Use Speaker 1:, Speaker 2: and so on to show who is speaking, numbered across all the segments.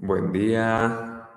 Speaker 1: Buen día,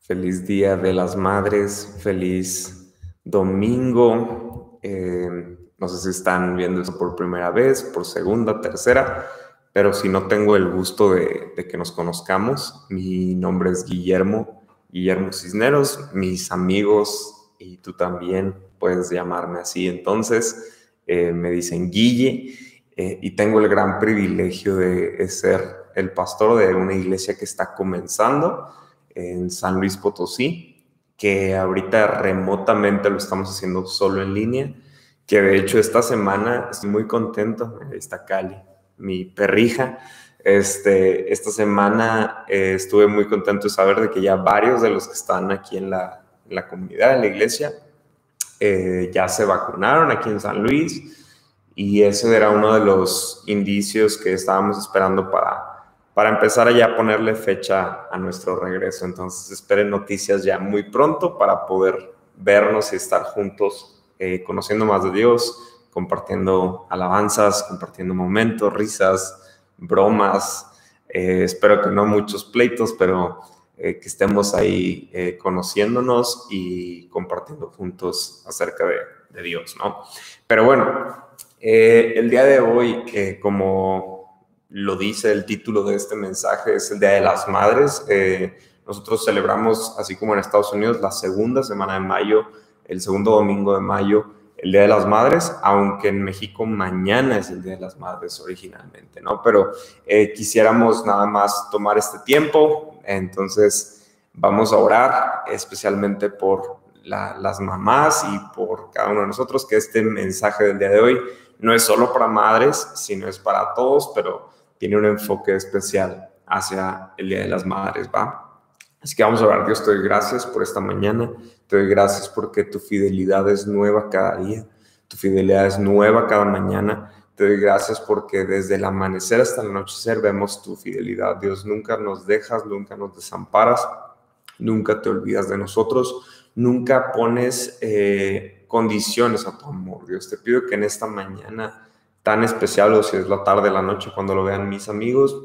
Speaker 1: feliz día de las madres, feliz domingo. Eh, no sé si están viendo esto por primera vez, por segunda, tercera, pero si no tengo el gusto de, que nos conozcamos, mi nombre es Guillermo, Guillermo Cisneros, mis amigos y tú también puedes llamarme así. Entonces, eh, me dicen Guille eh, y tengo el gran privilegio de ser el pastor de una iglesia que está comenzando en San Luis Potosí, que ahorita remotamente lo estamos haciendo solo en línea, que de hecho esta semana estoy muy contento, ahí está Cali, mi perrija, este, esta semana eh, estuve muy contento de saber de que ya varios de los que están aquí en la, comunidad, en la iglesia, eh, ya se vacunaron aquí en San Luis y ese era uno de los indicios que estábamos esperando para para empezar a ponerle fecha a nuestro regreso. Entonces esperen noticias ya muy pronto para poder vernos y estar juntos, eh, conociendo más de Dios, compartiendo alabanzas, compartiendo momentos, risas, bromas. Eh, espero que no muchos pleitos, pero eh, que estemos ahí conociéndonos y compartiendo juntos acerca de Dios, ¿no? Pero bueno, el día de hoy, como lo dice el título de este mensaje, es el Día de las Madres. Eh, nosotros celebramos, así como en Estados Unidos, la segunda semana de mayo, el segundo domingo de mayo, el Día de las Madres, aunque en México mañana es el Día de las Madres originalmente, ¿no? Pero eh, quisiéramos nada más tomar este tiempo, entonces vamos a orar especialmente por las mamás y por cada uno de nosotros, que este mensaje del día de hoy no es solo para madres, sino es para todos, pero tiene un enfoque especial hacia el Día de las Madres, ¿va? Así que vamos a orar, Dios, te doy gracias por esta mañana, te doy gracias porque tu fidelidad es nueva cada día, tu fidelidad es nueva cada mañana, te doy gracias porque desde el amanecer hasta el anochecer vemos tu fidelidad, Dios, nunca nos dejas, nunca nos desamparas, nunca te olvidas de nosotros, nunca pones eh, condiciones a tu amor, Dios, te pido que en esta mañana tan especial o si es la tarde, la noche, cuando lo vean mis amigos,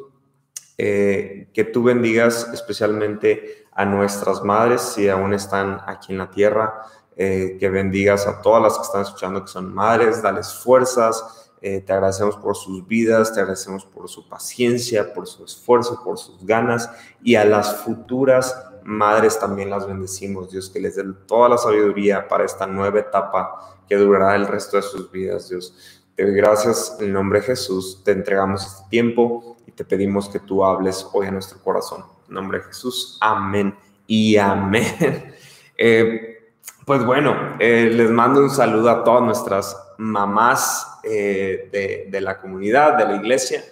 Speaker 1: eh, que tú bendigas especialmente a nuestras madres, si aún están aquí en la tierra, eh, que bendigas a todas las que están escuchando que son madres, dales fuerzas, eh, te agradecemos por sus vidas, te agradecemos por su paciencia, por su esfuerzo, por sus ganas y a las futuras madres también las bendecimos, Dios, que les dé toda la sabiduría para esta nueva etapa que durará el resto de sus vidas, Dios. Doy gracias en nombre de Jesús, te entregamos este tiempo y te pedimos que tú hables hoy a nuestro corazón. En nombre de Jesús, amén y amén. Eh, pues bueno, eh, les mando un saludo a todas nuestras mamás eh, de, la comunidad, de la iglesia.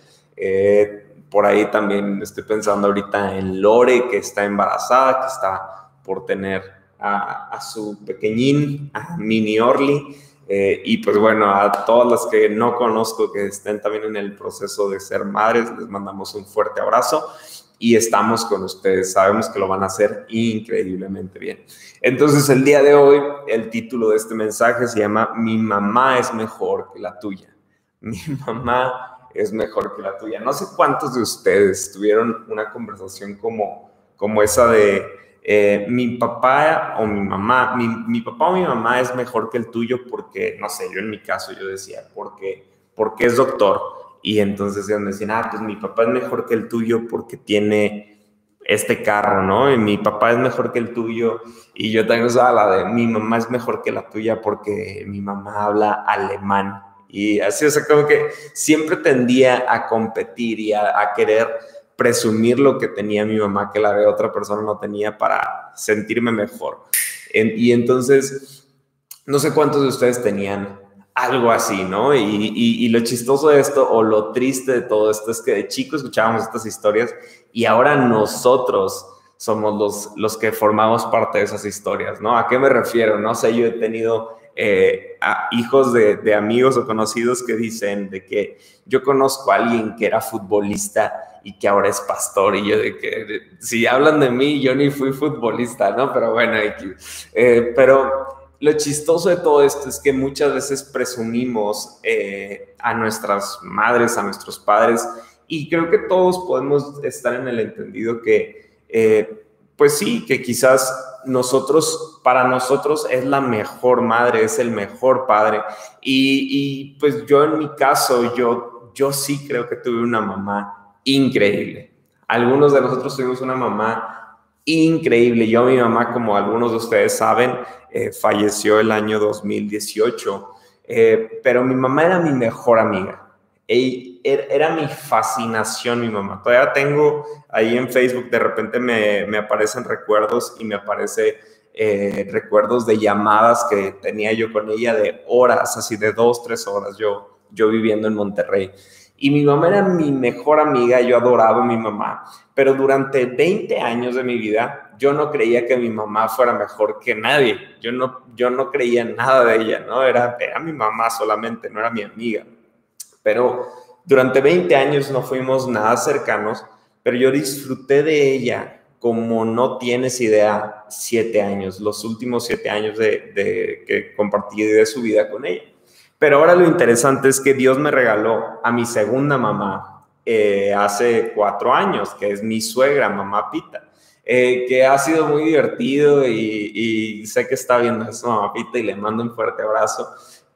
Speaker 1: por ahí también estoy pensando ahorita en Lore, que está embarazada, que está por tener a, a su pequeñín, a Mini Orly. Eh, y pues bueno, a todas las que no conozco que estén también en el proceso de ser madres, les mandamos un fuerte abrazo y estamos con ustedes. Sabemos que lo van a hacer increíblemente bien. Entonces, el día de hoy, el título de este mensaje se llama Mi mamá es mejor que la tuya. Mi mamá es mejor que la tuya. No sé cuántos de ustedes tuvieron una conversación como, como esa de eh, mi papá o mi mamá, mi, papá o mi mamá es mejor que el tuyo porque, no sé, yo en mi caso yo decía, porque, porque es doctor. Y entonces ellos me decían, ah, pues mi papá es mejor que el tuyo porque tiene este carro, ¿no? Y mi papá es mejor que el tuyo. Y yo también usaba la de mi mamá es mejor que la tuya porque mi mamá habla alemán. Y así, o sea, como que siempre tendía a competir y a querer presumir lo que tenía mi mamá que la otra persona no tenía para sentirme mejor. y entonces, no sé cuántos de ustedes tenían algo así, ¿no? Y, lo chistoso de esto o lo triste de todo esto es que de chico escuchábamos estas historias y ahora nosotros somos los, los que formamos parte de esas historias, ¿no? ¿A qué me refiero? No sé, yo he tenido eh, hijos de, de, amigos o conocidos que dicen de que yo conozco a alguien que era futbolista y que ahora es pastor. Y yo de que, si hablan de mí, yo ni fui futbolista, ¿no? Pero bueno, eh, pero lo chistoso de todo esto es que muchas veces presumimos eh, a nuestras madres, a nuestros padres, Y creo que todos podemos estar en el entendido que, eh, pues sí, que quizás nosotros, para nosotros es la mejor madre, es el mejor padre. Y, pues yo en mi caso, yo, yo sí creo que tuve una mamá increíble. Algunos de nosotros tuvimos una mamá increíble. Yo, mi mamá, como algunos de ustedes saben, eh, falleció el año 2018, eh, pero mi mamá era mi mejor amiga. Er, era mi fascinación mi mamá. Todavía tengo ahí en Facebook, de repente me, me aparecen recuerdos y me aparece eh, recuerdos de llamadas que tenía yo con ella de horas, así de dos, tres horas, yo, yo viviendo en Monterrey. Y mi mamá era mi mejor amiga, yo adoraba a mi mamá, pero durante 20 años de mi vida yo no creía que mi mamá fuera mejor que nadie, yo no, yo no creía nada de ella, ¿no? Era, era mi mamá solamente, no era mi amiga. Pero durante 20 años no fuimos nada cercanos, pero yo disfruté de ella como no tienes idea, siete años, los últimos siete años de, que compartí de su vida con ella. Pero ahora lo interesante es que Dios me regaló a mi segunda mamá eh, hace cuatro años, que es mi suegra, mamá Pita, eh, que ha sido muy divertido y, y, sé que está viendo eso, mamá Pita, y le mando un fuerte abrazo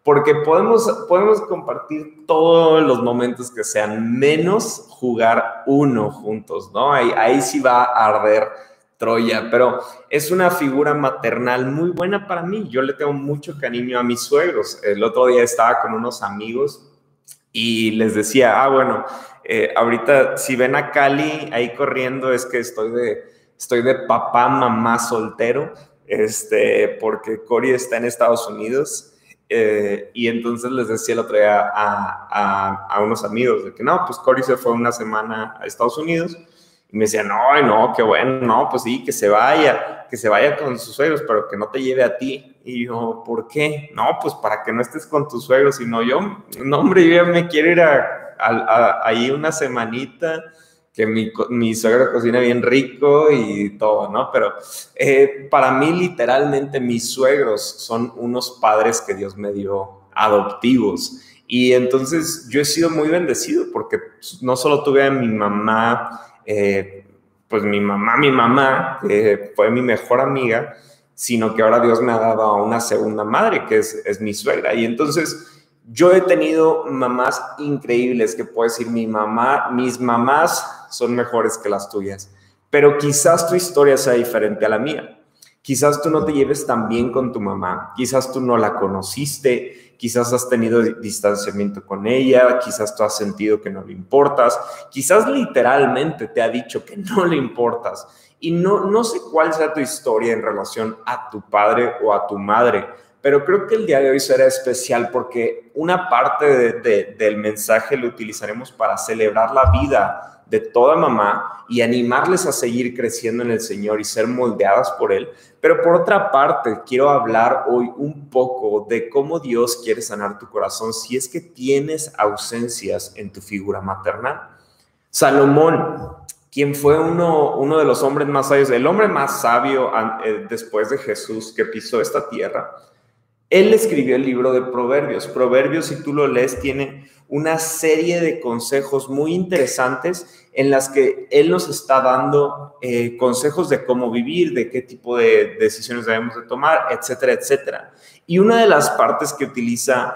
Speaker 1: porque podemos, podemos compartir todos los momentos que sean, menos jugar uno juntos, ¿no? Ahí, ahí sí va a arder Troya, pero es una figura maternal muy buena para mí. Yo le tengo mucho cariño a mis suegros. El otro día estaba con unos amigos y les decía, ah, bueno, eh, ahorita si ven a Cali ahí corriendo es que estoy de, estoy de papá, mamá soltero, este, porque Cory está en Estados Unidos eh, y entonces les decía el otro día a, a, unos amigos de que no, pues Cory se fue una semana a Estados Unidos y me decían, no, no, qué bueno, no, pues sí, que se vaya, que se vaya con sus suegros, pero que no te lleve a ti. Y yo, ¿por qué? No, pues para que no estés con tus suegros, sino yo, no, hombre, yo ya me quiero ir a, ahí una semanita que mi, mi suegra cocina bien rico y todo, ¿no? Pero eh, para mí literalmente mis suegros son unos padres que Dios me dio adoptivos. Y entonces yo he sido muy bendecido porque no solo tuve a mi mamá, eh, pues mi mamá, mi mamá, que fue mi mejor amiga, sino que ahora Dios me ha dado a una segunda madre, que es, es mi suegra. Y entonces yo he tenido mamás increíbles, que puedo decir, mi mamá, mis mamás son mejores que las tuyas, pero quizás tu historia sea diferente a la mía. Quizás tú no te lleves tan bien con tu mamá, quizás tú no la conociste, quizás has tenido distanciamiento con ella, quizás tú has sentido que no le importas, quizás literalmente te ha dicho que no le importas. Y no, no sé cuál sea tu historia en relación a tu padre o a tu madre, pero creo que el día de hoy será especial porque una parte del mensaje lo utilizaremos para celebrar la vida de toda mamá y animarles a seguir creciendo en el Señor y ser moldeadas por Él. Pero por otra parte, quiero hablar hoy un poco de cómo Dios quiere sanar tu corazón si es que tienes ausencias en tu figura maternal. Salomón, quien fue uno, uno de los hombres más sabios, el hombre más sabio eh, después de Jesús que pisó esta tierra, él escribió el libro de Proverbios. Proverbios, si tú lo lees, tiene una serie de consejos muy interesantes en las que él nos está dando eh, consejos de cómo vivir, de qué tipo de decisiones debemos de tomar, etcétera, etcétera. Y una de las partes que utiliza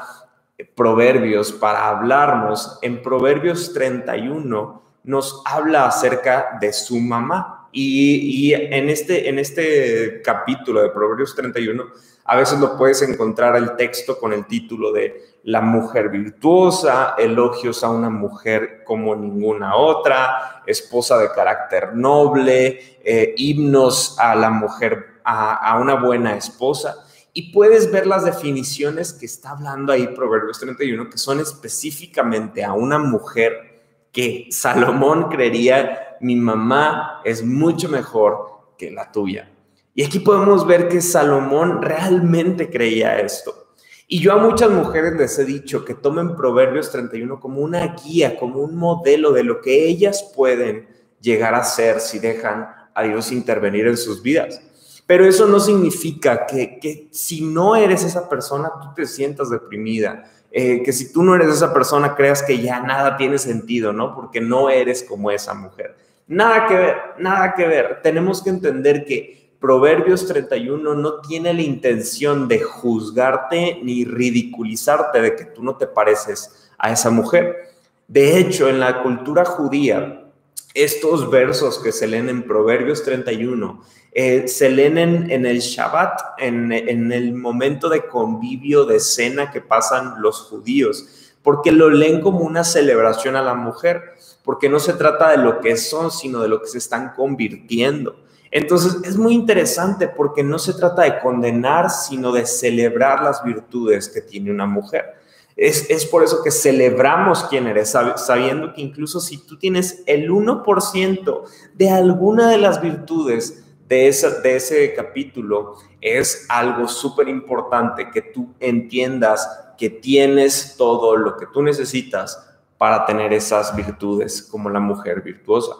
Speaker 1: Proverbios para hablarnos, en Proverbios 31, nos habla acerca de su mamá. Y, y en, este, en este capítulo de Proverbios 31 a veces lo puedes encontrar el texto con el título de La mujer virtuosa, elogios a una mujer como ninguna otra, esposa de carácter noble, eh, himnos a la mujer, a, una buena esposa. Y puedes ver las definiciones que está hablando ahí Proverbios 31, que son específicamente a una mujer que Salomón creería, mi mamá es mucho mejor que la tuya. Y aquí podemos ver que Salomón realmente creía esto. Y yo a muchas mujeres les he dicho que tomen Proverbios 31 como una guía, como un modelo de lo que ellas pueden llegar a ser si dejan a Dios intervenir en sus vidas. Pero eso no significa que, que si no eres esa persona, tú te sientas deprimida, eh, que si tú no eres esa persona, creas que ya nada tiene sentido, ¿no? Porque no eres como esa mujer. Nada que ver, nada que ver. Tenemos que entender que Proverbios 31 no tiene la intención de juzgarte ni ridiculizarte de que tú no te pareces a esa mujer. De hecho, en la cultura judía, estos versos que se leen en Proverbios 31 eh, se leen en, el Shabbat, en, en el momento de convivio, de cena que pasan los judíos, porque lo leen como una celebración a la mujer, porque no se trata de lo que son, sino de lo que se están convirtiendo. Entonces es muy interesante porque no se trata de condenar, sino de celebrar las virtudes que tiene una mujer. Es, por eso que celebramos quién eres, sabiendo que incluso si tú tienes el 1% de alguna de las virtudes de, esa, de ese capítulo, es algo súper importante que tú entiendas que tienes todo lo que tú necesitas para tener esas virtudes como la mujer virtuosa.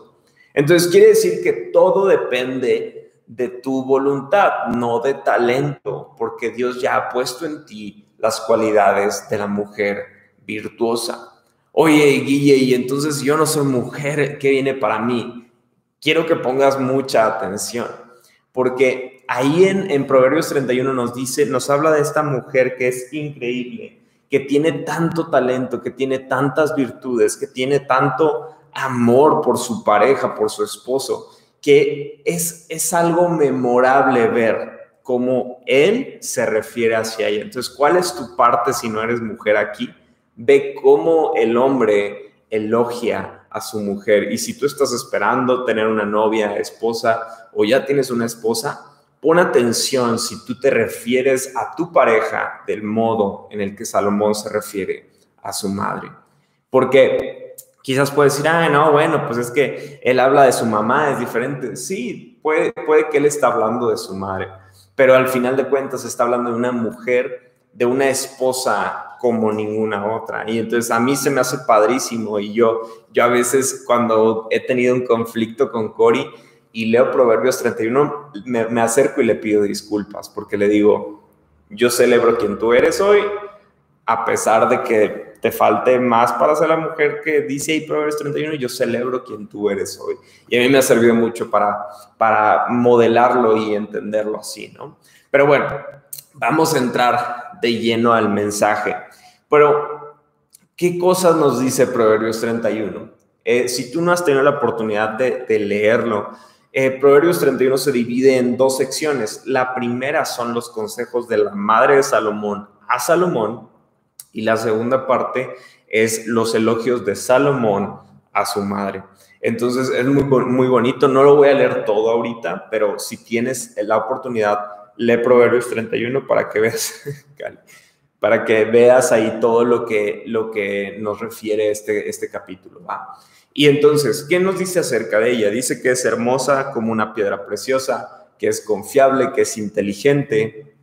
Speaker 1: Entonces quiere decir que todo depende de tu voluntad, no de talento, porque Dios ya ha puesto en ti las cualidades de la mujer virtuosa. Oye, Guille, y entonces yo no soy mujer, ¿qué viene para mí? Quiero que pongas mucha atención, porque ahí en, en Proverbios 31 nos dice, nos habla de esta mujer que es increíble, que tiene tanto talento, que tiene tantas virtudes, que tiene tanto amor por su pareja, por su esposo, que es, es algo memorable ver cómo él se refiere hacia ella. Entonces, ¿cuál es tu parte si no eres mujer aquí? Ve cómo el hombre elogia a su mujer. Y si tú estás esperando tener una novia, esposa, o ya tienes una esposa, pon atención si tú te refieres a tu pareja del modo en el que Salomón se refiere a su madre. Porque quizás puedes decir, ah, no, bueno, pues es que él habla de su mamá, es diferente. Sí, puede, puede que él está hablando de su madre pero al final de cuentas está hablando de una mujer, de una esposa como ninguna otra. Y entonces a mí se me hace padrísimo y yo, yo a veces cuando he tenido un conflicto con Cory y leo Proverbios 31, me, me acerco y le pido disculpas porque le digo, yo celebro quien tú eres hoy, a pesar de que te falte más para ser la mujer que dice ahí Proverbios 31, yo celebro quien tú eres hoy. Y a mí me ha servido mucho para, para modelarlo y entenderlo así, ¿no? Pero bueno, vamos a entrar de lleno al mensaje. Pero, ¿qué cosas nos dice Proverbios 31? Eh, si tú no has tenido la oportunidad de, leerlo, eh, Proverbios 31 se divide en dos secciones. La primera son los consejos de la madre de Salomón a Salomón y la segunda parte es los elogios de Salomón a su madre. Entonces es muy, muy bonito, no lo voy a leer todo ahorita, pero si tienes la oportunidad, lee Proverbios 31 para que veas, para que veas ahí todo lo que, lo que nos refiere este, este capítulo. Y entonces, ¿qué nos dice acerca de ella? Dice que es hermosa como una piedra preciosa, que es confiable, que es inteligente,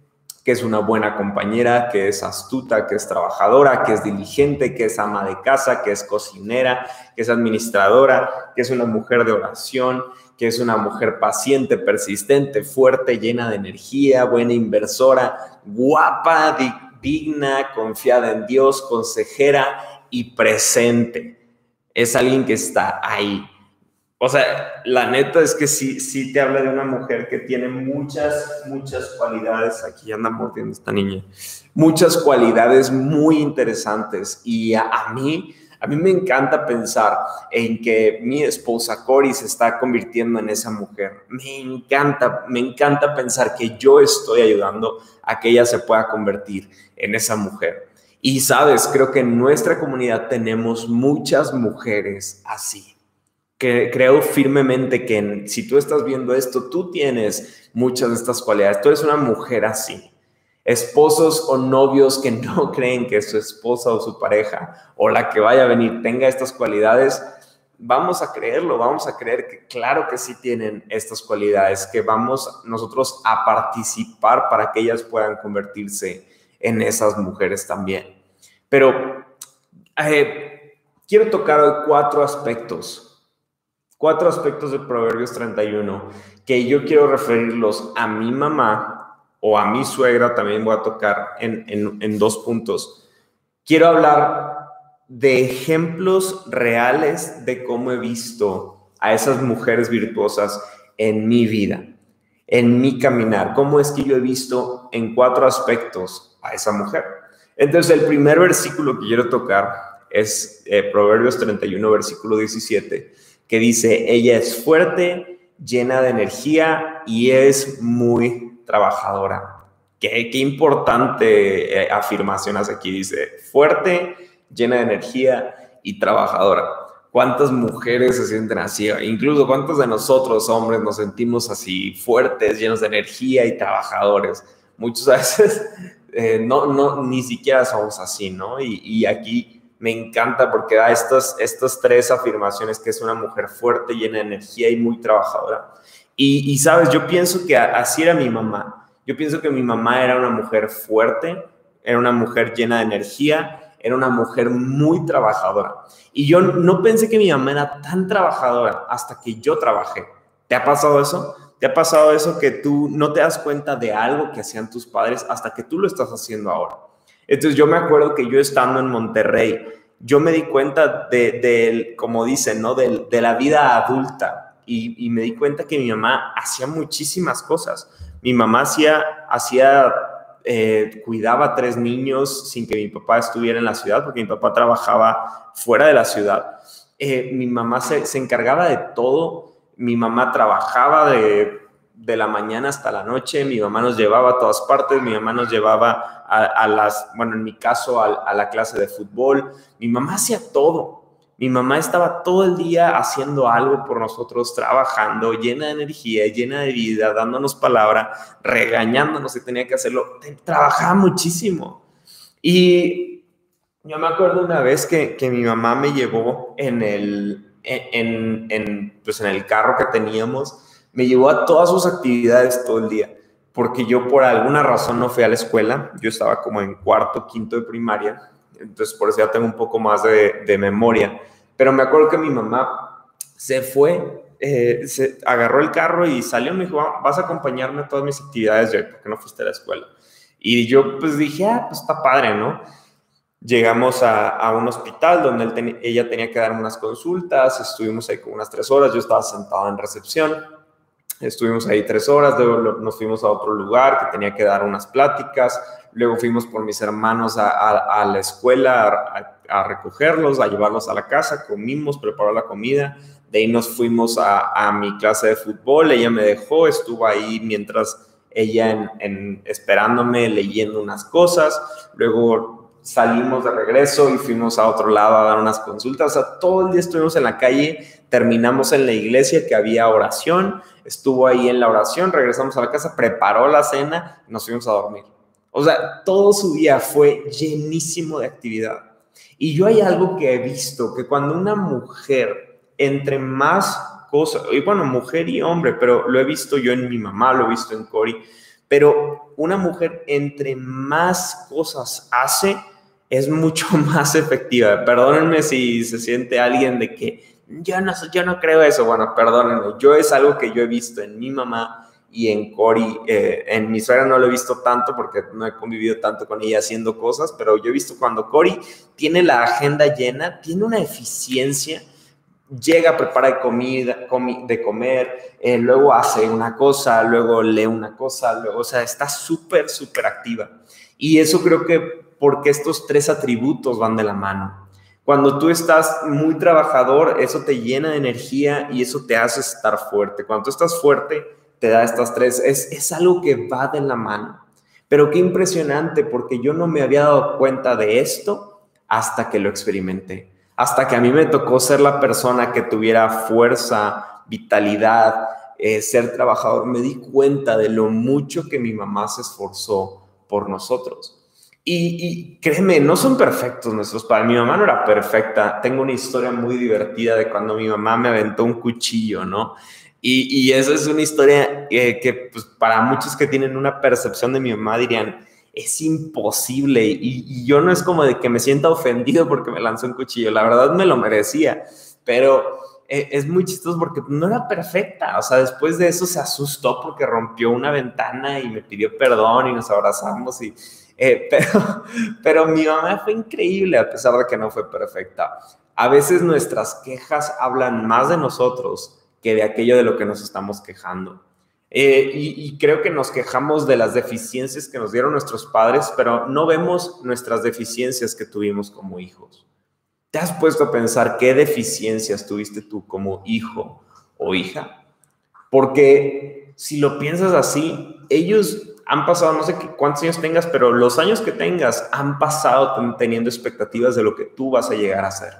Speaker 1: que es una buena compañera, que es astuta, que es trabajadora, que es diligente, que es ama de casa, que es cocinera, que es administradora, que es una mujer de oración, que es una mujer paciente, persistente, fuerte, llena de energía, buena inversora, guapa, digna, confiada en Dios, consejera y presente. Es alguien que está ahí, o sea, la neta es que sí, sí te habla de una mujer que tiene muchas, muchas cualidades. Aquí anda mordiendo esta niña. Muchas cualidades muy interesantes. Y a, mí, a mí me encanta pensar en que mi esposa Cory se está convirtiendo en esa mujer. Me encanta, me encanta pensar que yo estoy ayudando a que ella se pueda convertir en esa mujer. Y sabes, creo que en nuestra comunidad tenemos muchas mujeres así creo firmemente que si tú estás viendo esto, tú tienes muchas de estas cualidades. Tú eres una mujer así. Esposos o novios que no creen que su esposa o su pareja o la que vaya a venir tenga estas cualidades, vamos a creerlo, vamos a creer que claro que sí tienen estas cualidades, que vamos nosotros a participar para que ellas puedan convertirse en esas mujeres también. Pero eh, quiero tocar hoy cuatro aspectos cuatro aspectos de Proverbios 31 que yo quiero referirlos a mi mamá o a mi suegra, también voy a tocar en, dos puntos, quiero hablar de ejemplos reales de cómo he visto a esas mujeres virtuosas en mi vida, en mi caminar, cómo es que yo he visto en cuatro aspectos a esa mujer. Entonces, el primer versículo que quiero tocar es eh, Proverbios 31, versículo 17, que dice, ella es fuerte, llena de energía y es muy trabajadora. Qué, qué importante eh, afirmación hace aquí, dice, fuerte, llena de energía y trabajadora. ¿Cuántas mujeres se sienten así? Incluso cuántos de nosotros, hombres, nos sentimos así fuertes, llenos de energía y trabajadores. Muchas veces eh, no, no, ni siquiera somos así, ¿no? Y, y, aquí me encanta porque da estas, estas tres afirmaciones, que es una mujer fuerte, llena de energía y muy trabajadora. Y, y sabes, yo pienso que así era mi mamá. Yo pienso que mi mamá era una mujer fuerte, era una mujer llena de energía era una mujer muy trabajadora. Y yo no pensé que mi mamá era tan trabajadora hasta que yo trabajé. ¿Te ha pasado eso? ¿Te ha pasado eso que tú no te das cuenta de algo que hacían tus padres hasta que tú lo estás haciendo ahora? Entonces yo me acuerdo que yo estando en Monterrey, yo me di cuenta de, como dicen, ¿no? De, de la vida adulta y, y, me di cuenta que mi mamá hacía muchísimas cosas. Mi mamá hacía, hacía eh, cuidaba a tres niños sin que mi papá estuviera en la ciudad, porque mi papá trabajaba fuera de la ciudad. Eh, mi mamá se, se, encargaba de todo. Mi mamá trabajaba de, de, la mañana hasta la noche. Mi mamá nos llevaba a todas partes. Mi mamá nos llevaba a, las, bueno, en mi caso, a, a la clase de fútbol. Mi mamá hacía todo. Mi mamá estaba todo el día haciendo algo por nosotros, trabajando, llena de energía, llena de vida, dándonos palabra, regañándonos si tenía que hacerlo. Trabajaba muchísimo. Y yo me acuerdo una vez que, que mi mamá me llevó en el, en, en, pues en el carro que teníamos, me llevó a todas sus actividades todo el día, porque yo por alguna razón no fui a la escuela, yo estaba como en cuarto, quinto de primaria, entonces por eso ya tengo un poco más de, memoria. Pero me acuerdo que mi mamá se fue, eh, se agarró el carro y salió y me dijo, vas a acompañarme a todas mis actividades de porque no fuiste a la escuela. Y yo pues dije, ah, pues está padre, ¿no? Llegamos a, un hospital donde ella tenía que dar unas consultas, estuvimos ahí como unas tres horas, yo estaba sentado en recepción, estuvimos ahí tres horas, luego nos fuimos a otro lugar que tenía que dar unas pláticas, luego fuimos por mis hermanos a, a, a la escuela a, a, recogerlos, a llevarlos a la casa, comimos, preparó la comida, de ahí nos fuimos a, mi clase de fútbol, ella me dejó, estuvo ahí mientras ella en, en, esperándome, leyendo unas cosas, luego salimos de regreso y fuimos a otro lado a dar unas consultas, o sea, todo el día estuvimos en la calle, terminamos en la iglesia que había oración, estuvo ahí en la oración, regresamos a la casa, preparó la cena, nos fuimos a dormir. O sea, todo su día fue llenísimo de actividad. Y yo hay algo que he visto, que cuando una mujer, entre más cosas, y bueno, mujer y hombre, pero lo he visto yo en mi mamá, lo he visto en Cory, pero una mujer entre más cosas hace, es mucho más efectiva. Perdónenme si se siente alguien de que yo no, yo no creo eso. Bueno, perdónenme, yo es algo que yo he visto en mi mamá y en Cory, eh, en mi suegra no lo he visto tanto porque no he convivido tanto con ella haciendo cosas, pero yo he visto cuando Cory tiene la agenda llena, tiene una eficiencia, llega, prepara de comida, comi de comer, eh, luego hace una cosa, luego lee una cosa, luego, o sea, está súper, súper activa. Y eso creo que porque estos tres atributos van de la mano. Cuando tú estás muy trabajador, eso te llena de energía y eso te hace estar fuerte. Cuando estás fuerte, te da estas tres. Es, es algo que va de la mano. Pero qué impresionante, porque yo no me había dado cuenta de esto hasta que lo experimenté. Hasta que a mí me tocó ser la persona que tuviera fuerza, vitalidad, eh, ser trabajador, me di cuenta de lo mucho que mi mamá se esforzó por nosotros. Y, y, créeme, no son perfectos nuestros padres. Mi mamá no era perfecta. Tengo una historia muy divertida de cuando mi mamá me aventó un cuchillo, ¿no? Y, y esa es una historia eh, que pues, para muchos que tienen una percepción de mi mamá dirían, es imposible. Y, y, yo no es como de que me sienta ofendido porque me lanzó un cuchillo, la verdad me lo merecía, pero eh, es muy chistoso porque no era perfecta. O sea, después de eso se asustó porque rompió una ventana y me pidió perdón y nos abrazamos y, Eh, pero, pero mi mamá fue increíble a pesar de que no fue perfecta. A veces nuestras quejas hablan más de nosotros que de aquello de lo que nos estamos quejando. Eh, y, creo que nos quejamos de las deficiencias que nos dieron nuestros padres, pero no vemos nuestras deficiencias que tuvimos como hijos. ¿Te has puesto a pensar qué deficiencias tuviste tú como hijo o hija? Porque si lo piensas así, ellos han pasado, no sé cuántos años tengas, pero los años que tengas han pasado teniendo expectativas de lo que tú vas a llegar a ser.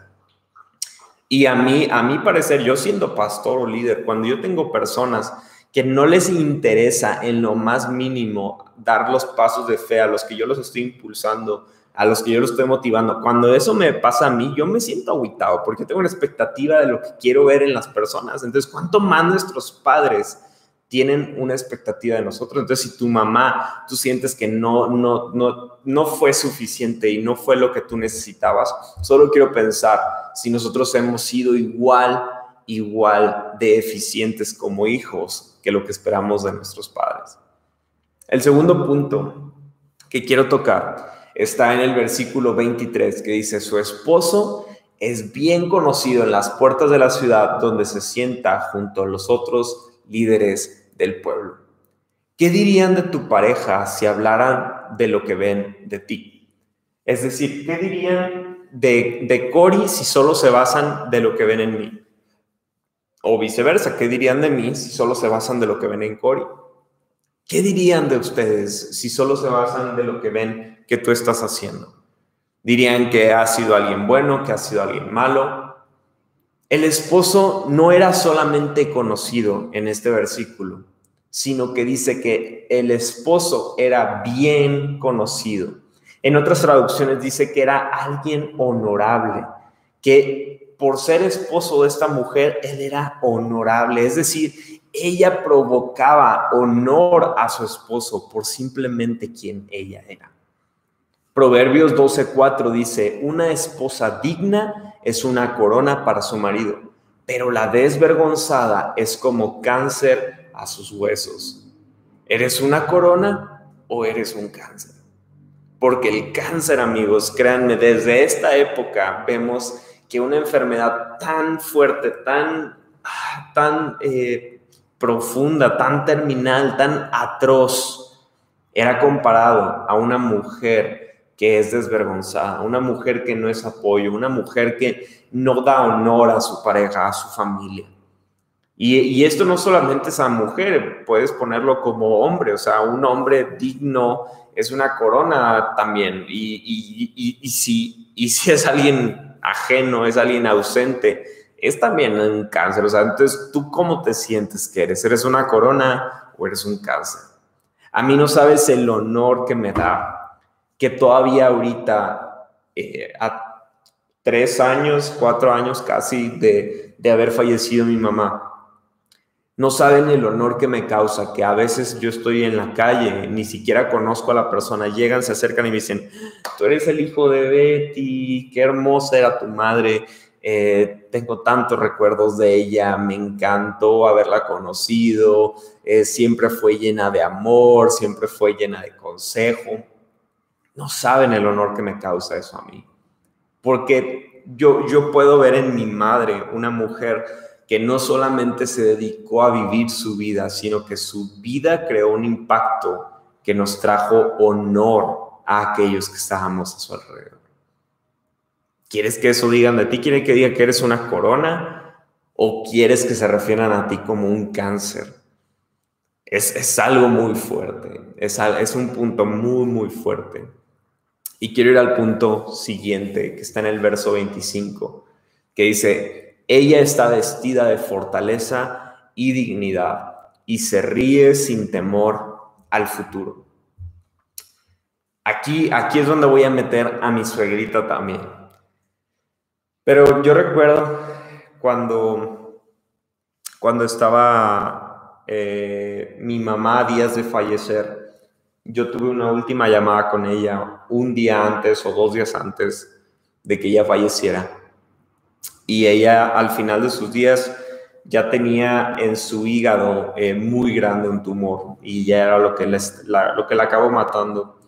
Speaker 1: Y a mí, a mi parecer, yo siendo pastor o líder, cuando yo tengo personas que no les interesa en lo más mínimo dar los pasos de fe a los que yo los estoy impulsando, a los que yo los estoy motivando. Cuando eso me pasa a mí, yo me siento aguitado porque tengo una expectativa de lo que quiero ver en las personas. Entonces, ¿cuánto más nuestros padres tienen una expectativa de nosotros? Entonces, si tu mamá, tú sientes que no, no, no, no fue suficiente y no fue lo que tú necesitabas, solo quiero pensar si nosotros hemos sido igual, igual de eficientes como hijos que lo que esperamos de nuestros padres. El segundo punto que quiero tocar está en el versículo 23 que dice, su esposo es bien conocido en las puertas de la ciudad donde se sienta junto a los otros líderes del pueblo. ¿Qué dirían de tu pareja si hablaran de lo que ven de ti? Es decir, ¿qué dirían de, de si solo se basan de lo que ven en mí? O viceversa, ¿qué dirían de mí si solo se basan de lo que ven en Cory? ¿Qué dirían de ustedes si solo se basan de lo que ven que tú estás haciendo? ¿Dirían que ha sido alguien bueno, que ha sido alguien malo? El esposo no era solamente conocido en este versículo, sino que dice que el esposo era bien conocido. En otras traducciones dice que era alguien honorable, que por ser esposo de esta mujer, él era honorable, es decir, ella provocaba honor a su esposo por simplemente quien ella era. Proverbios 12:4 dice, una esposa digna es una corona para su marido, pero la desvergonzada es como cáncer a sus huesos. ¿Eres una corona o eres un cáncer? Porque el cáncer, amigos, créanme, desde esta época vemos que una enfermedad tan fuerte, tan, tan eh, profunda, tan terminal, tan atroz, era comparado a una mujer que es desvergonzada, una mujer que no es apoyo, una mujer que no da honor a su pareja, a su familia. Y, esto no solamente es a mujer, puedes ponerlo como hombre, o sea, un hombre digno es una corona también. Y, y, si, y si es alguien ajeno, es alguien ausente, es también un cáncer. O sea, entonces, ¿tú cómo te sientes que eres? ¿Eres una corona o eres un cáncer? A mí no sabes el honor que me da que todavía ahorita, eh, a tres años, cuatro años casi de, de haber fallecido mi mamá, no saben el honor que me causa, que a veces yo estoy en la calle, ni siquiera conozco a la persona, llegan, se acercan y me dicen, tú eres el hijo de Betty, qué hermosa era tu madre, eh, tengo tantos recuerdos de ella, me encantó haberla conocido, eh, siempre fue llena de amor, siempre fue llena de consejo. No saben el honor que me causa eso a mí, porque yo, yo puedo ver en mi madre una mujer que no solamente se dedicó a vivir su vida, sino que su vida creó un impacto que nos trajo honor a aquellos que estábamos a su alrededor. ¿Quieres que eso digan de ti? ¿Quieren que diga que eres una corona? ¿O quieres que se refieran a ti como un cáncer? Es, es algo muy fuerte, es, es un punto muy, muy fuerte. Y quiero ir al punto siguiente, que está en el verso 25, que dice, ella está vestida de fortaleza y dignidad y se ríe sin temor al futuro. Aquí, aquí es donde voy a meter a mi suegrita también. Pero yo recuerdo cuando, cuando estaba eh, mi mamá días de fallecer, yo tuve una última llamada con ella un día antes o dos días antes de que ella falleciera y ella al final de sus días ya tenía en su hígado eh, muy grande un tumor y ya era lo que, les, la, lo que la acabó matando.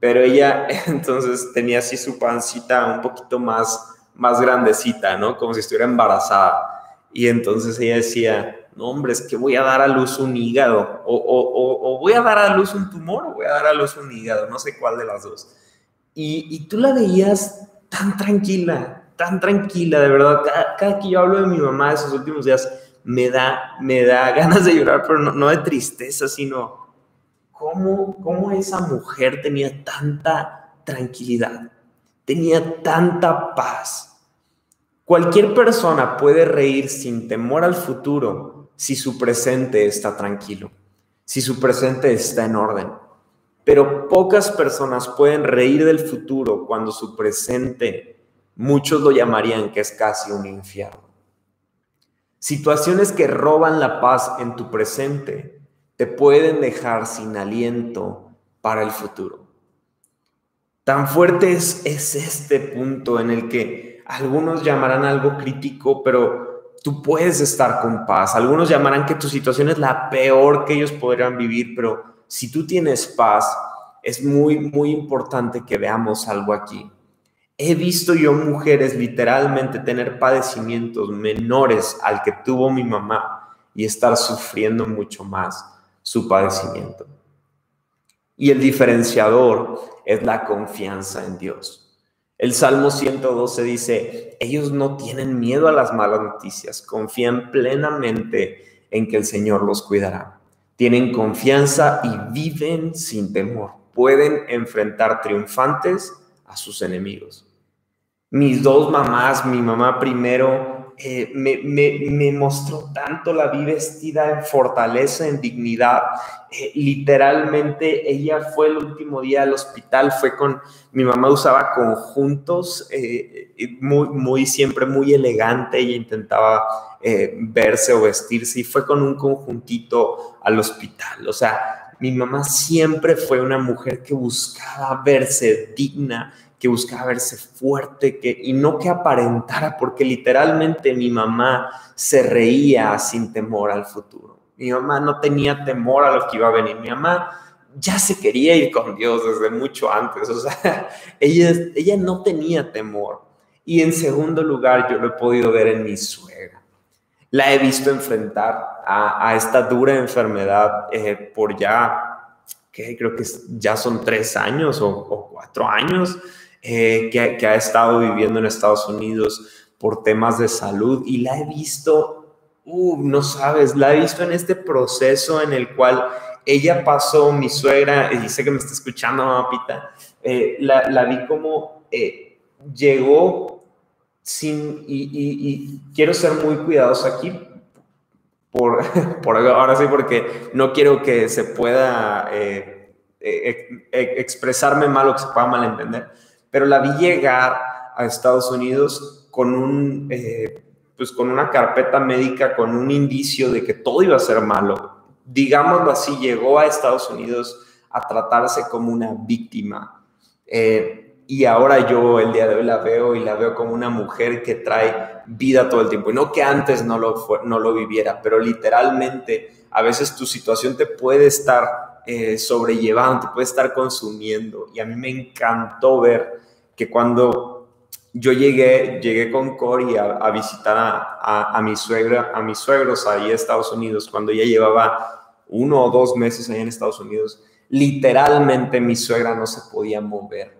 Speaker 1: pero ella entonces tenía así su pancita un poquito más, más grandecita, ¿no? Como si estuviera embarazada. Y entonces ella decía, no, hombre, es que voy a dar a luz un hígado, o, o, o, voy a dar a luz un tumor, o voy a dar a luz un hígado, no sé cuál de las dos. Y, y tú la veías tan tranquila, tan tranquila, de verdad. Cada, que yo hablo de mi mamá esos últimos días, me da, me da ganas de llorar, pero no, no de tristeza, sino cómo, cómo esa mujer tenía tanta tranquilidad, tenía tanta paz. Cualquier persona puede reír sin temor al futuro si su presente está tranquilo, si su presente está en orden. Pero pocas personas pueden reír del futuro cuando su presente, muchos lo llamarían que es casi un infierno. Situaciones que roban la paz en tu presente te pueden dejar sin aliento para el futuro. Tan fuerte es, este punto en el que algunos llamarán algo crítico, pero tú puedes estar con paz. Algunos llamarán que tu situación es la peor que ellos podrían vivir, pero si tú tienes paz, es muy, muy importante que veamos algo aquí. He visto yo mujeres literalmente tener padecimientos menores al que tuvo mi mamá y estar sufriendo mucho más su padecimiento. Y el diferenciador es la confianza en Dios. El Salmo 112 dice, ellos no tienen miedo a las malas noticias, confían plenamente en que el Señor los cuidará. Tienen confianza y viven sin temor. Pueden enfrentar triunfantes a sus enemigos. Mis dos mamás, mi mamá primero eh, me, mostró tanto, la vi vestida en fortaleza, en dignidad. Eh, literalmente, ella fue el último día al hospital, fue con, mi mamá usaba conjuntos, eh, muy, muy, siempre muy elegante, ella intentaba verse o vestirse y fue con un conjuntito al hospital. O sea, mi mamá siempre fue una mujer que buscaba verse digna, que buscaba verse fuerte que, y no que aparentara, porque literalmente mi mamá se reía sin temor al futuro. Mi mamá no tenía temor a lo que iba a venir. Mi mamá ya se quería ir con Dios desde mucho antes. O sea, ella, ella no tenía temor. Y en segundo lugar, yo lo he podido ver en mi suegra. La he visto enfrentar a, esta dura enfermedad eh, por ya, que creo que ya son tres años o, o cuatro años. Eh, que, ha estado viviendo en Estados Unidos por temas de salud y la he visto, uh, no sabes, la he visto en este proceso en el cual ella pasó, mi suegra, y que me está escuchando, mamapita, eh, la, la, vi como eh, llegó sin, y, quiero ser muy cuidadoso aquí, por, por, ahora sí, porque no quiero que se pueda expresarme mal o que se pueda malentender pero la vi llegar a Estados Unidos con un, eh, pues con una carpeta médica, con un indicio de que todo iba a ser malo. Digámoslo así, llegó a Estados Unidos a tratarse como una víctima. Eh, y ahora yo el día de hoy la veo y la veo como una mujer que trae vida todo el tiempo. Y no que antes no lo, no lo viviera, pero literalmente a veces tu situación te puede estar eh, sobrellevando, te puede estar consumiendo. Y a mí me encantó ver que cuando yo llegué, llegué con Cory a, visitar a, a, mi suegra, a mis suegros ahí en Estados Unidos, cuando ella llevaba uno o dos meses ahí en Estados Unidos, literalmente mi suegra no se podía mover.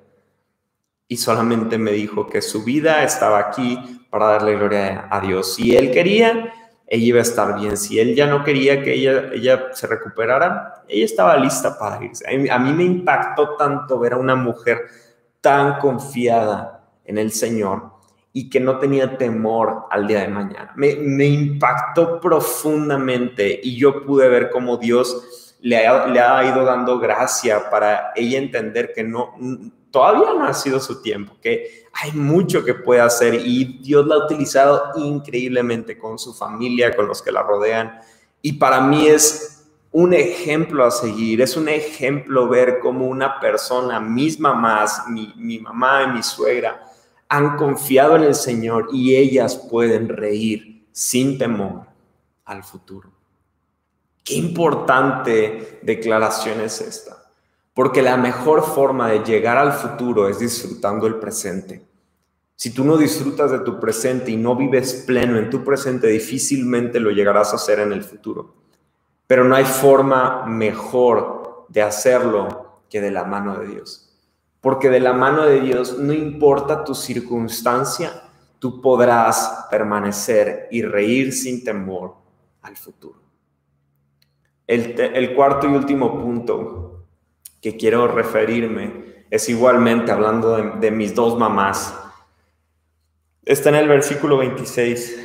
Speaker 1: Y solamente me dijo que su vida estaba aquí para darle gloria a Dios. Si él quería, ella iba a estar bien. Si él ya no quería que ella, ella se recuperara, ella estaba lista para irse. A mí me impactó tanto ver a una mujer tan confiada en el Señor y que no tenía temor al día de mañana. Me, impactó profundamente y yo pude ver cómo Dios le ha, le ha ido dando gracia para ella entender que no, todavía no ha sido su tiempo, que hay mucho que puede hacer y Dios la ha utilizado increíblemente con su familia, con los que la rodean. Y para mí es un ejemplo a seguir, es un ejemplo ver cómo una persona, mis mamás, mi, mi mamá y mi suegra, han confiado en el Señor y ellas pueden reír sin temor al futuro. Qué importante declaración es esta. Porque la mejor forma de llegar al futuro es disfrutando el presente. Si tú no disfrutas de tu presente y no vives pleno en tu presente, difícilmente lo llegarás a hacer en el futuro. Pero no hay forma mejor de hacerlo que de la mano de Dios. Porque de la mano de Dios, no importa tu circunstancia, tú podrás permanecer y reír sin temor al futuro. El, cuarto y último punto que quiero referirme es igualmente hablando de, mis dos mamás. Está en el versículo 26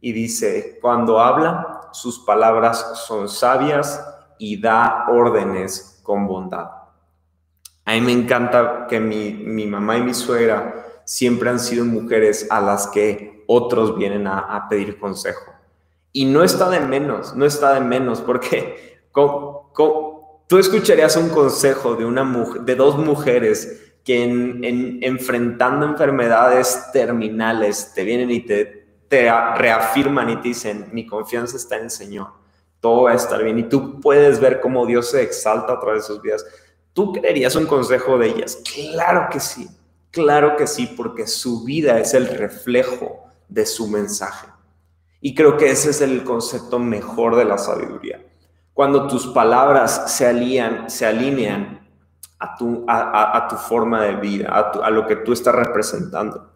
Speaker 1: y dice, cuando habla, sus palabras son sabias y da órdenes con bondad. A mí me encanta que mi, mi mamá y mi suegra siempre han sido mujeres a las que otros vienen a, pedir consejo. Y no está de menos, no está de menos, porque tú escucharías un consejo de, una mujer, de dos mujeres que en, enfrentando enfermedades terminales te vienen y te, te reafirman y te dicen, mi confianza está en el Señor, todo va a estar bien. Y tú puedes ver cómo Dios se exalta a través de sus vidas. ¿Tú creerías un consejo de ellas? Claro que sí. Claro que sí, porque su vida es el reflejo de su mensaje. Y creo que ese es el concepto mejor de la sabiduría. Cuando tus palabras se, alían, se alinean a tu, a, tu forma de vida, a, a lo que tú estás representando.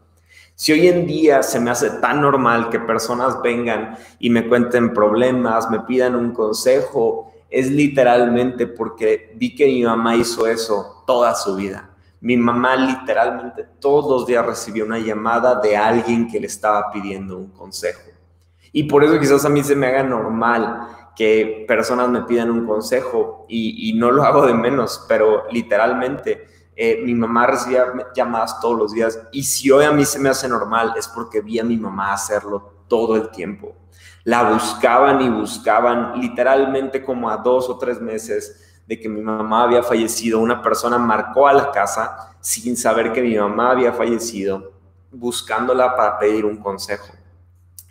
Speaker 1: Si hoy en día se me hace tan normal que personas vengan y me cuenten problemas, me pidan un consejo, es literalmente porque vi que mi mamá hizo eso toda su vida. Mi mamá literalmente todos los días recibió una llamada de alguien que le estaba pidiendo un consejo. Y por eso quizás a mí se me haga normal que personas me pidan un consejo y, no lo hago de menos, pero literalmente eh, mi mamá recibía llamadas todos los días y si hoy a mí se me hace normal es porque vi a mi mamá hacerlo todo el tiempo. La buscaban y buscaban literalmente como a dos o tres meses de que mi mamá había fallecido, una persona marcó a la casa sin saber que mi mamá había fallecido, buscándola para pedir un consejo.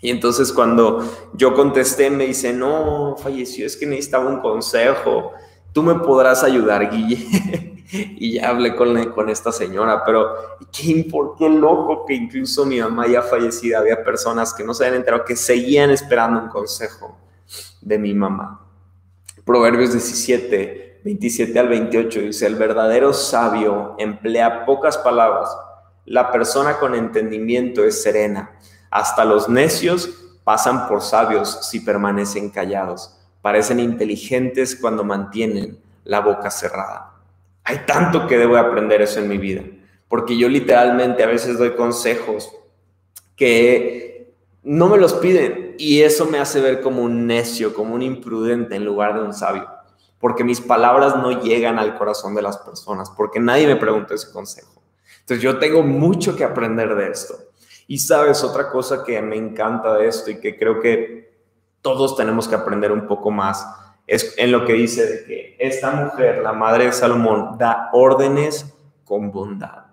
Speaker 1: Y entonces cuando yo contesté, me dice, no, falleció, es que necesitaba un consejo, tú me podrás ayudar, Guille. y ya hablé con, con esta señora, pero ¿qué, qué loco que incluso mi mamá ya fallecida, había personas que no se habían enterado, que seguían esperando un consejo de mi mamá. Proverbios 17, 27 al 28 dice, el verdadero sabio emplea pocas palabras, la persona con entendimiento es serena, hasta los necios pasan por sabios si permanecen callados, parecen inteligentes cuando mantienen la boca cerrada. Hay tanto que debo aprender eso en mi vida, porque yo literalmente a veces doy consejos que no me los piden, y eso me hace ver como un necio, como un imprudente en lugar de un sabio, porque mis palabras no llegan al corazón de las personas, porque nadie me preguntó ese consejo. Entonces yo tengo mucho que aprender de esto. Y sabes, otra cosa que me encanta de esto y que creo que todos tenemos que aprender un poco más, es en lo que dice de que esta mujer, la madre de Salomón, da órdenes con bondad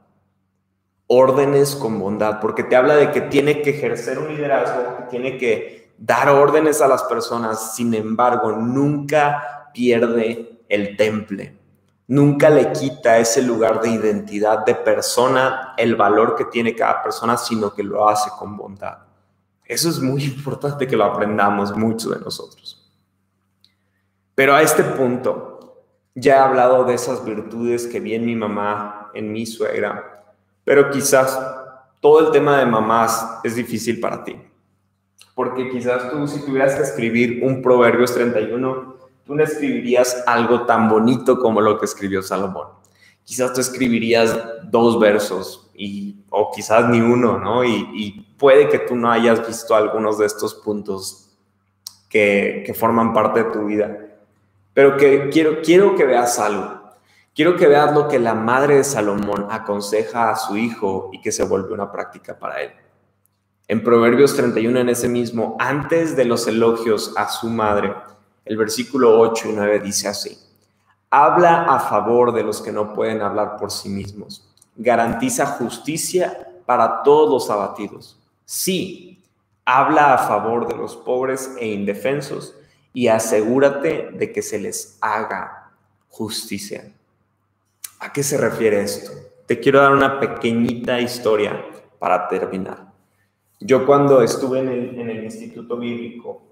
Speaker 1: órdenes con bondad, porque te habla de que tiene que ejercer un liderazgo, que tiene que dar órdenes a las personas, sin embargo, nunca pierde el temple, nunca le quita ese lugar de identidad de persona, el valor que tiene cada persona, sino que lo hace con bondad. Eso es muy importante que lo aprendamos mucho de nosotros. Pero a este punto, ya he hablado de esas virtudes que vi en mi mamá, en mi suegra, pero quizás todo el tema de mamás es difícil para ti. Porque quizás tú, si tuvieras que escribir un Proverbios 31, tú no escribirías algo tan bonito como lo que escribió Salomón. Quizás tú escribirías dos versos y, o quizás ni uno, ¿no? Y, puede que tú no hayas visto algunos de estos puntos que forman parte de tu vida. Pero que quiero, quiero que veas algo. Quiero que veas lo que la madre de Salomón aconseja a su hijo y que se vuelve una práctica para él. En Proverbios 31, en ese mismo, antes de los elogios a su madre, el versículo 8 y 9 dice así, habla a favor de los que no pueden hablar por sí mismos, garantiza justicia para todos los abatidos. Sí, habla a favor de los pobres e indefensos y asegúrate de que se les haga justicia. ¿A qué se refiere esto? Te quiero dar una pequeñita historia para terminar. Yo cuando estuve en el, Instituto Bíblico,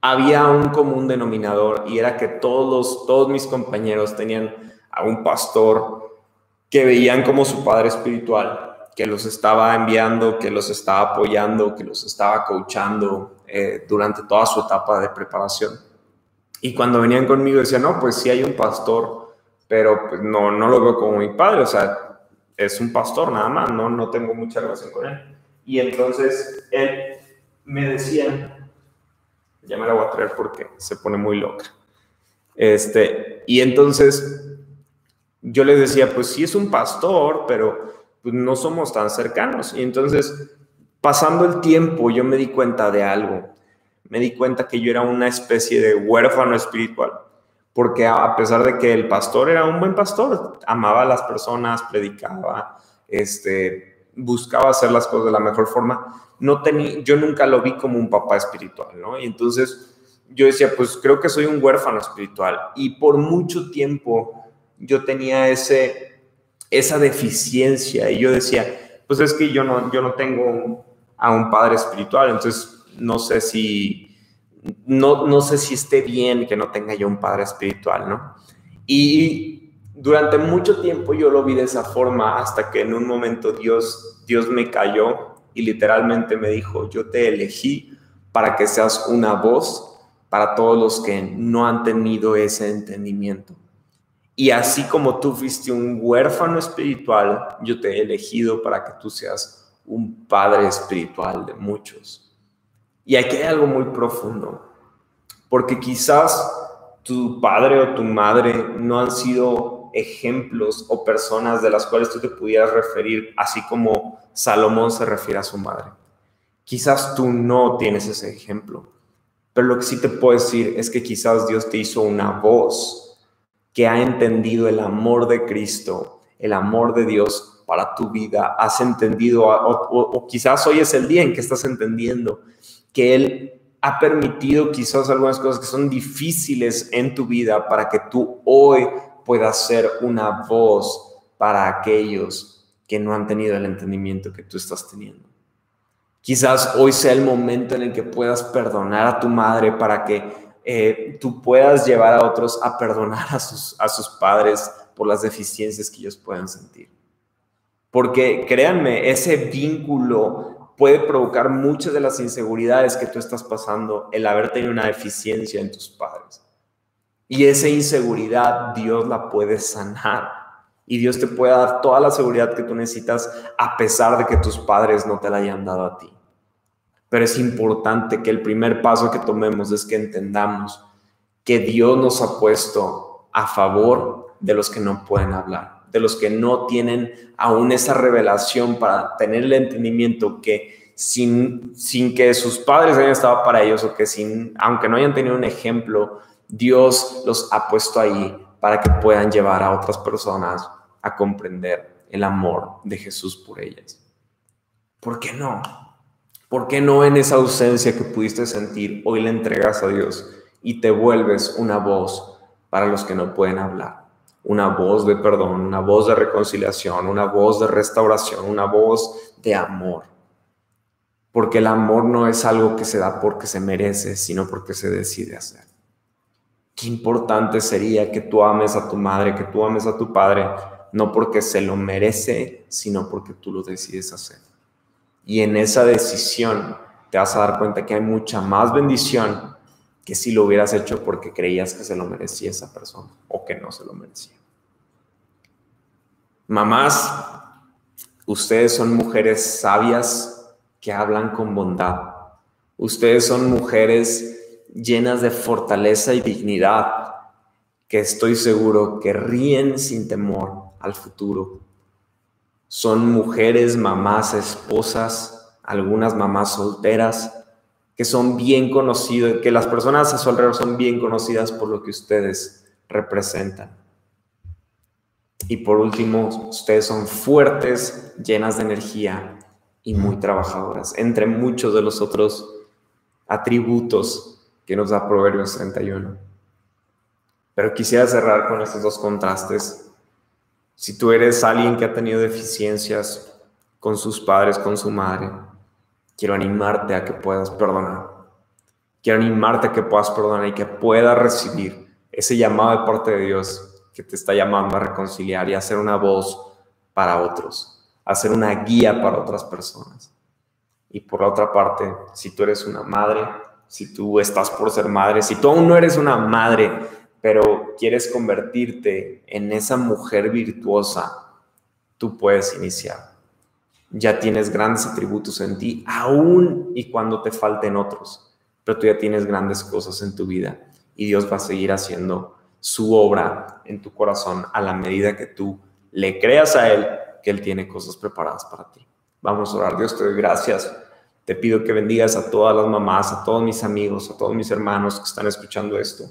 Speaker 1: había un común denominador y era que todos, todos mis compañeros tenían a un pastor que veían como su padre espiritual, que los estaba enviando, que los estaba apoyando, que los estaba coachando eh, durante toda su etapa de preparación. Y cuando venían conmigo decían, no, pues sí hay un pastor, pero pues no, no lo veo como mi padre, o sea, es un pastor nada más, no, no tengo mucha relación con él. Y entonces él me decía, ya me la voy a traer porque se pone muy loca. Este, y entonces yo les decía, pues sí es un pastor, pero pues no somos tan cercanos. Y entonces, pasando el tiempo, yo me di cuenta de algo. Me di cuenta que yo era una especie de huérfano espiritual, porque a pesar de que el pastor era un buen pastor, amaba a las personas, predicaba, este, buscaba hacer las cosas de la mejor forma, no tenía, yo nunca lo vi como un papá espiritual, ¿no? Y entonces yo decía, pues creo que soy un huérfano espiritual. Y por mucho tiempo yo tenía ese, esa deficiencia y yo decía, pues es que yo no, yo no tengo a un padre espiritual, entonces no sé si, no, no sé si esté bien que no tenga yo un padre espiritual, ¿no? Y durante mucho tiempo yo lo vi de esa forma hasta que en un momento Dios, Dios me cayó y literalmente me dijo, yo te elegí para que seas una voz para todos los que no han tenido ese entendimiento. Y así como tú fuiste un huérfano espiritual, yo te he elegido para que tú seas un padre espiritual de muchos. Y aquí hay algo muy profundo, porque quizás tu padre o tu madre no han sido ejemplos o personas de las cuales tú te pudieras referir, así como Salomón se refiere a su madre. Quizás tú no tienes ese ejemplo, pero lo que sí te puedo decir es que quizás Dios te hizo una voz que ha entendido el amor de Cristo, el amor de Dios para tu vida, has entendido, o, quizás hoy es el día en que estás entendiendo que Él ha permitido quizás algunas cosas que son difíciles en tu vida para que tú hoy puedas ser una voz para aquellos que no han tenido el entendimiento que tú estás teniendo. Quizás hoy sea el momento en el que puedas perdonar a tu madre para que eh, tú puedas llevar a otros a perdonar a sus, a sus padres por las deficiencias que ellos puedan sentir. Porque créanme, ese vínculo puede provocar muchas de las inseguridades que tú estás pasando, el haber tenido una deficiencia en tus padres. Y esa inseguridad Dios la puede sanar. Y Dios te puede dar toda la seguridad que tú necesitas a pesar de que tus padres no te la hayan dado a ti. Pero es importante que el primer paso que tomemos es que entendamos que Dios nos ha puesto a favor de los que no pueden hablar, de los que no tienen aún esa revelación para tener el entendimiento que sin, sin que sus padres hayan estado para ellos o que sin, aunque no hayan tenido un ejemplo, Dios los ha puesto ahí para que puedan llevar a otras personas a comprender el amor de Jesús por ellas. ¿Por qué no? ¿Por qué no en esa ausencia que pudiste sentir, hoy le entregas a Dios y te vuelves una voz para los que no pueden hablar? Una voz de perdón, una voz de reconciliación, una voz de restauración, una voz de amor. Porque el amor no es algo que se da porque se merece, sino porque se decide hacer. Qué importante sería que tú ames a tu madre, que tú ames a tu padre, no porque se lo merece, sino porque tú lo decides hacer. Y en esa decisión te vas a dar cuenta que hay mucha más bendición que si lo hubieras hecho porque creías que se lo merecía esa persona o que no se lo merecía. Mamás, ustedes son mujeres sabias que hablan con bondad. Ustedes son mujeres llenas de fortaleza y dignidad que estoy seguro que ríen sin temor al futuro son mujeres, mamás, esposas, algunas mamás solteras, que son bien conocidas, que las personas a su alrededor son bien conocidas por lo que ustedes representan. Y por último, ustedes son fuertes, llenas de energía y muy trabajadoras, entre muchos de los otros atributos que nos da Proverbios 31. Pero quisiera cerrar con estos dos contrastes. Si tú eres alguien que ha tenido deficiencias con sus padres, con su madre, quiero animarte a que puedas perdonar. Quiero animarte a que puedas perdonar y que puedas recibir ese llamado de parte de Dios que te está llamando a reconciliar y a ser una voz para otros, a ser una guía para otras personas. Y por la otra parte, si tú eres una madre, si tú estás por ser madre, si tú aún no eres una madre, pero quieres convertirte en esa mujer virtuosa, tú puedes iniciar. Ya tienes grandes atributos en ti, aún y cuando te falten otros, pero tú ya tienes grandes cosas en tu vida y Dios va a seguir haciendo su obra en tu corazón a la medida que tú le creas a Él que Él tiene cosas preparadas para ti. Vamos a orar. Dios, te doy gracias. Te pido que bendigas a todas las mamás, a todos mis amigos, a todos mis hermanos que están escuchando esto.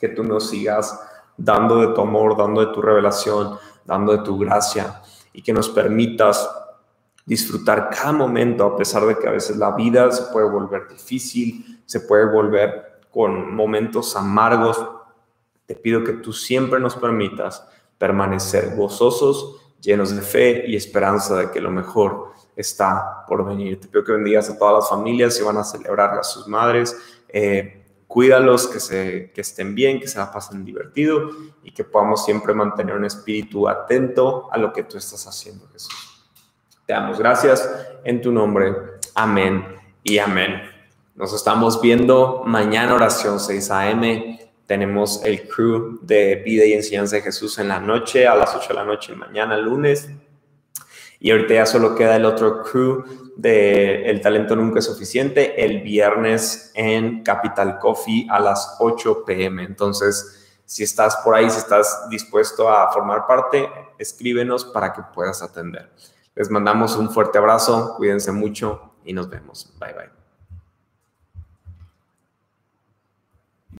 Speaker 1: Que tú nos sigas dando de tu amor, dando de tu revelación, dando de tu gracia y que nos permitas disfrutar cada momento a pesar de que a veces la vida se puede volver difícil, se puede volver con momentos amargos. Te pido que tú siempre nos permitas permanecer gozosos, llenos de fe y esperanza de que lo mejor está por venir. Te pido que bendigas a todas las familias y van a celebrar a sus madres. Eh, cuídalos, que, se, que estén bien, que se la pasen divertido y que podamos siempre mantener un espíritu atento a lo que tú estás haciendo, Jesús. Te damos gracias en tu nombre. Amén y amén. Nos estamos viendo mañana, oración 6 a.m. Tenemos el crew de vida y enseñanza de Jesús en la noche, a las 8 de la noche, mañana lunes. Y ahorita ya solo queda el otro crew de El Talento Nunca es Suficiente el viernes en Capital Coffee a las 8 pm. Entonces, si estás por ahí, si estás dispuesto a formar parte, escríbenos para que puedas atender. Les mandamos un fuerte abrazo, cuídense mucho y nos vemos. Bye bye.